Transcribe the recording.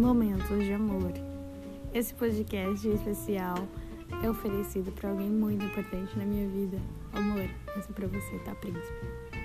Momentos de Amor. Esse podcast especial é oferecido para alguém muito importante na minha vida. Amor, essa é para você, tá, príncipe?